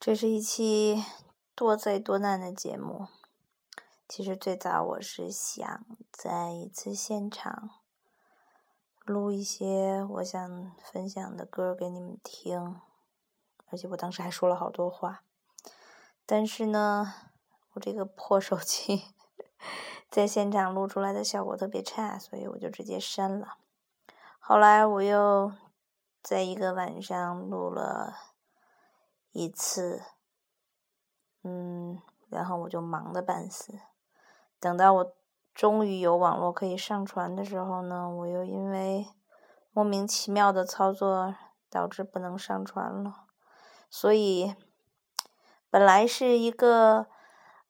这是一期多灾多难的节目。其实最早我是想在一次现场录一些我想分享的歌给你们听，而且我当时还说了好多话。但是呢，我这个破手机 在现场录出来的效果特别差，所以我就直接删了。后来我又在一个晚上录了。一次，嗯，然后我就忙得半死。等到我终于有网络可以上传的时候呢，我又因为莫名其妙的操作导致不能上传了。所以，本来是一个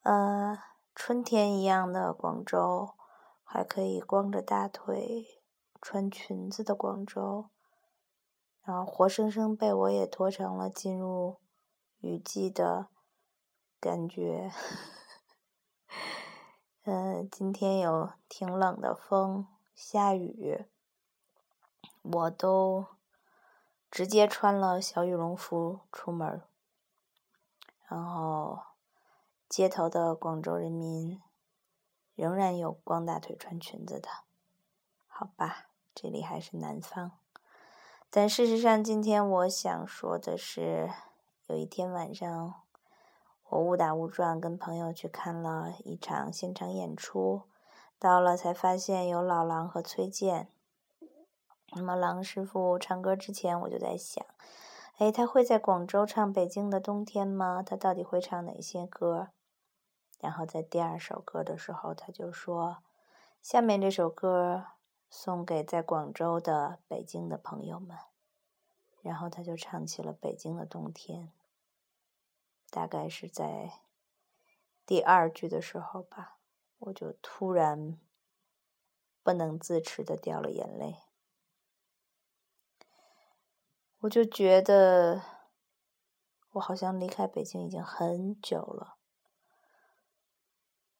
呃春天一样的广州，还可以光着大腿穿裙子的广州，然后活生生被我也拖成了进入。雨季的感觉，嗯，今天有挺冷的风，下雨，我都直接穿了小羽绒服出门然后街头的广州人民仍然有光大腿穿裙子的，好吧，这里还是南方，但事实上，今天我想说的是。有一天晚上，我误打误撞跟朋友去看了一场现场演出，到了才发现有老狼和崔健。那么狼师傅唱歌之前，我就在想，哎，他会在广州唱《北京的冬天》吗？他到底会唱哪些歌？然后在第二首歌的时候，他就说：“下面这首歌送给在广州的北京的朋友们。”然后他就唱起了《北京的冬天》。大概是在第二句的时候吧，我就突然不能自持的掉了眼泪。我就觉得我好像离开北京已经很久了，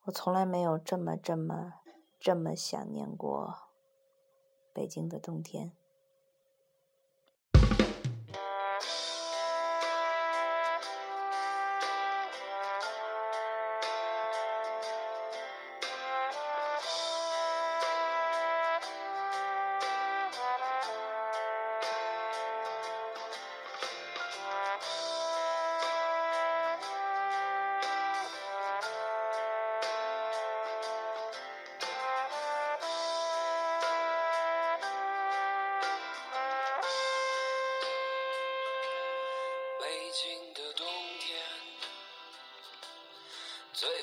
我从来没有这么这么这么想念过北京的冬天。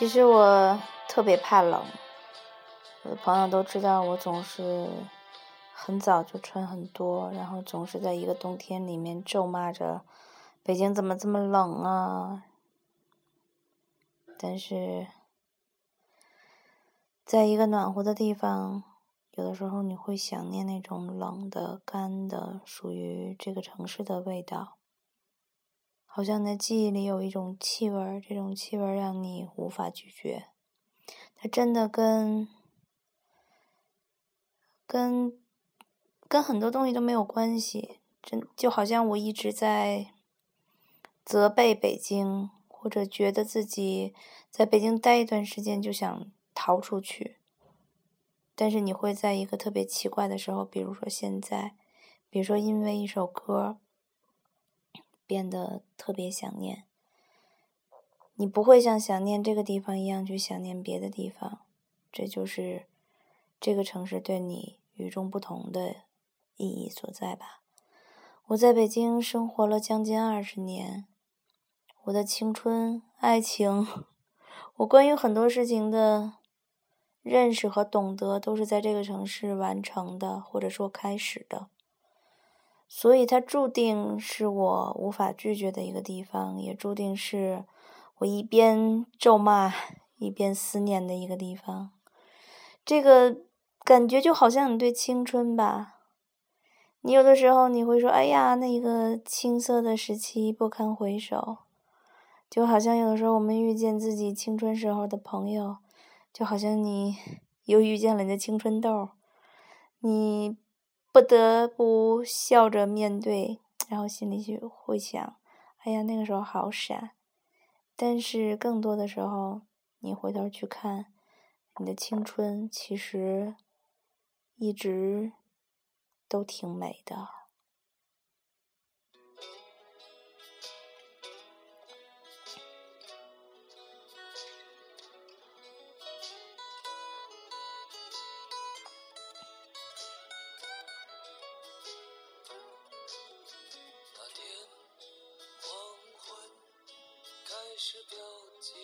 其实我。特别怕冷，我的朋友都知道我总是很早就穿很多，然后总是在一个冬天里面咒骂着北京怎么这么冷啊！但是，在一个暖和的地方，有的时候你会想念那种冷的、干的、属于这个城市的味道，好像你的记忆里有一种气味，这种气味让你无法拒绝。它真的跟跟跟很多东西都没有关系，真就好像我一直在责备北京，或者觉得自己在北京待一段时间就想逃出去。但是你会在一个特别奇怪的时候，比如说现在，比如说因为一首歌变得特别想念。你不会像想念这个地方一样去想念别的地方，这就是这个城市对你与众不同的意义所在吧。我在北京生活了将近二十年，我的青春、爱情，我关于很多事情的认识和懂得，都是在这个城市完成的，或者说开始的。所以它注定是我无法拒绝的一个地方，也注定是。我一边咒骂，一边思念的一个地方，这个感觉就好像你对青春吧。你有的时候你会说：“哎呀，那个青涩的时期不堪回首。”就好像有的时候我们遇见自己青春时候的朋友，就好像你又遇见了你的青春痘，你不得不笑着面对，然后心里就会想：“哎呀，那个时候好傻。”但是更多的时候，你回头去看，你的青春其实一直都挺美的。是飘起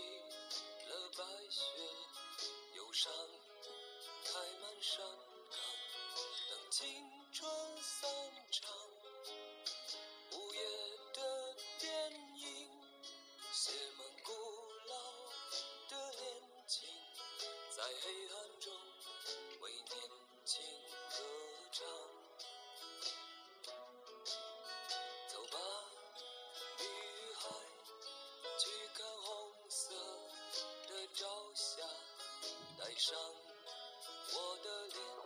了白雪，忧伤开满山岗，等青春散场。午夜的电影写满古老的恋情，在黑暗照下，带上我的脸。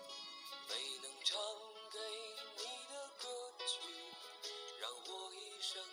没能唱给你的歌曲让我一生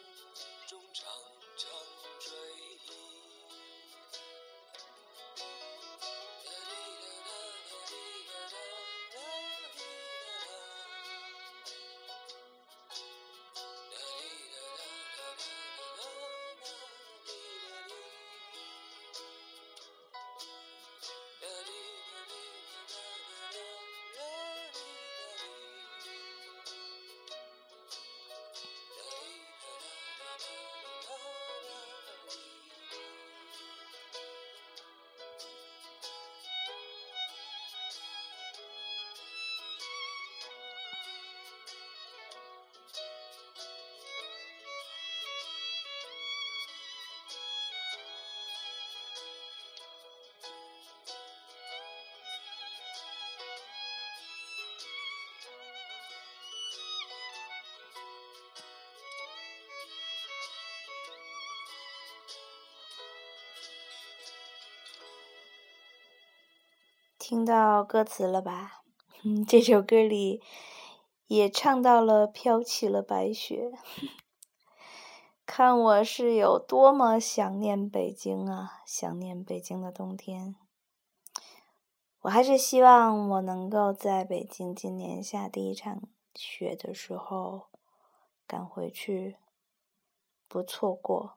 听到歌词了吧？嗯，这首歌里也唱到了飘起了白雪。看我是有多么想念北京啊！想念北京的冬天。我还是希望我能够在北京今年下第一场雪的时候赶回去，不错过。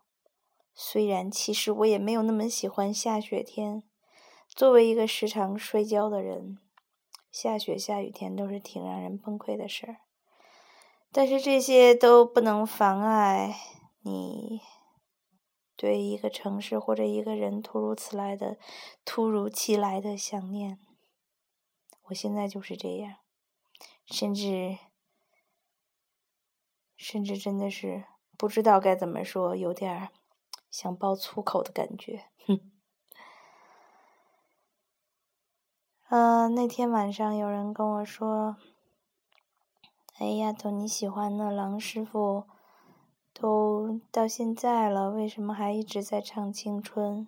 虽然其实我也没有那么喜欢下雪天。作为一个时常摔跤的人，下雪下雨天都是挺让人崩溃的事儿。但是这些都不能妨碍你对一个城市或者一个人突如其来的、突如其来的想念。我现在就是这样，甚至甚至真的是不知道该怎么说，有点想爆粗口的感觉，呃。那天晚上有人跟我说：“哎呀，都你喜欢的郎师傅，都到现在了，为什么还一直在唱青春？”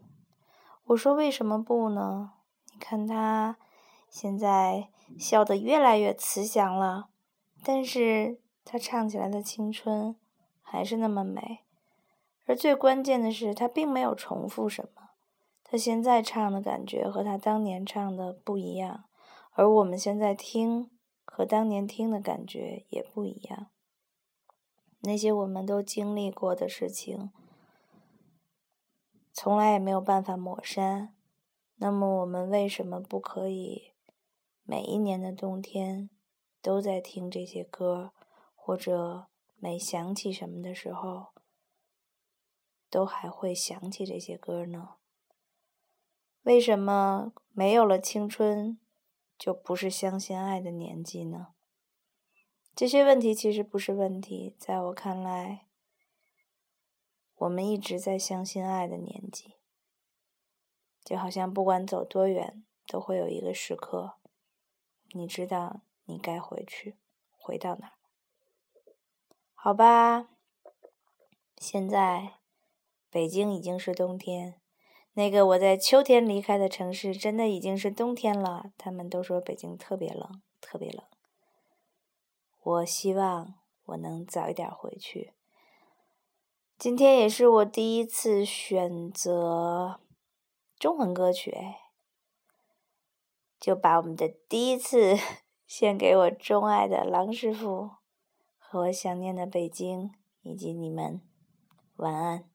我说：“为什么不呢？你看他现在笑得越来越慈祥了，但是他唱起来的青春还是那么美，而最关键的是，他并没有重复什么。”他现在唱的感觉和他当年唱的不一样，而我们现在听和当年听的感觉也不一样。那些我们都经历过的事情，从来也没有办法抹删。那么，我们为什么不可以每一年的冬天都在听这些歌，或者每想起什么的时候，都还会想起这些歌呢？为什么没有了青春，就不是相信爱的年纪呢？这些问题其实不是问题，在我看来，我们一直在相信爱的年纪。就好像不管走多远，都会有一个时刻，你知道你该回去，回到哪儿？好吧，现在北京已经是冬天。那个我在秋天离开的城市，真的已经是冬天了。他们都说北京特别冷，特别冷。我希望我能早一点回去。今天也是我第一次选择中文歌曲，就把我们的第一次 献给我钟爱的郎师傅和我想念的北京以及你们。晚安。